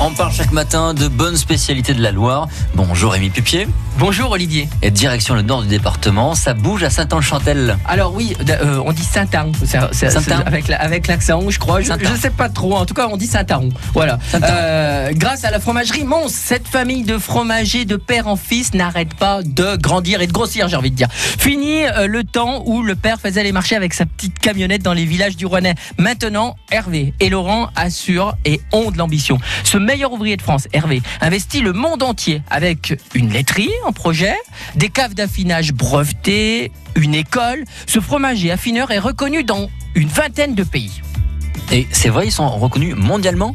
On parle chaque matin de bonnes spécialités de la Loire. Bonjour Rémi Pupier. Bonjour Olivier. Et direction le nord du département, ça bouge à Saint-Anne-Chantel. Alors oui, euh, on dit Saint-Aron, Saint avec, avec l'accent, je crois. Je ne sais pas trop, en tout cas on dit Saint-Aron. Voilà. Euh, grâce à la fromagerie Mons, cette famille de fromagers de père en fils n'arrête pas de grandir et de grossir, j'ai envie de dire. Fini euh, le temps où le père faisait les marchés avec sa petite camionnette dans les villages du Rouennais. Maintenant, Hervé et Laurent assurent et ont de l'ambition. Ce meilleur ouvrier de France, Hervé, investit le monde entier avec une laiterie en projet, des caves d'affinage brevetées, une école. Ce fromager affineur est reconnu dans une vingtaine de pays. Et c'est vrai, ils sont reconnus mondialement?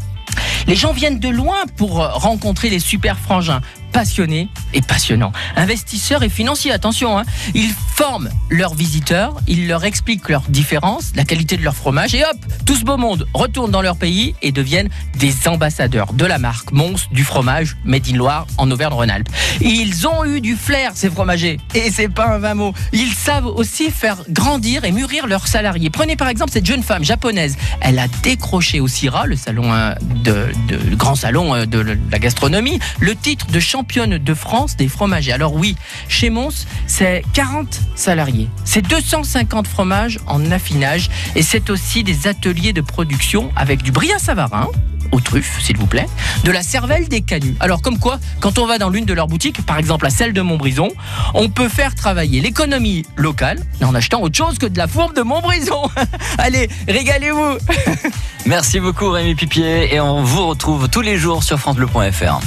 Les gens viennent de loin pour rencontrer les super frangins passionnés et passionnants. Investisseurs et financiers, attention, hein. ils forment leurs visiteurs, ils leur expliquent leurs différences, la qualité de leur fromage, et hop, tout ce beau monde retourne dans leur pays et deviennent des ambassadeurs de la marque Mons du fromage Made in Loire en Auvergne-Rhône-Alpes. Ils ont eu du flair, ces fromagers, et c'est pas un vain mot. Ils savent aussi faire grandir et mûrir leurs salariés. Prenez par exemple cette jeune femme japonaise. Elle a décroché au CIRA, le salon euh, de, de, grand salon euh, de la gastronomie, le titre de champion championne de France des fromagers. Alors oui, chez Mons, c'est 40 salariés. C'est 250 fromages en affinage et c'est aussi des ateliers de production avec du brillat savarin aux truffes, s'il vous plaît, de la cervelle des canuts. Alors comme quoi, quand on va dans l'une de leurs boutiques, par exemple à celle de Montbrison, on peut faire travailler l'économie locale en achetant autre chose que de la fourbe de Montbrison. Allez, régalez-vous Merci beaucoup Rémi Pipier et on vous retrouve tous les jours sur francebleu.fr.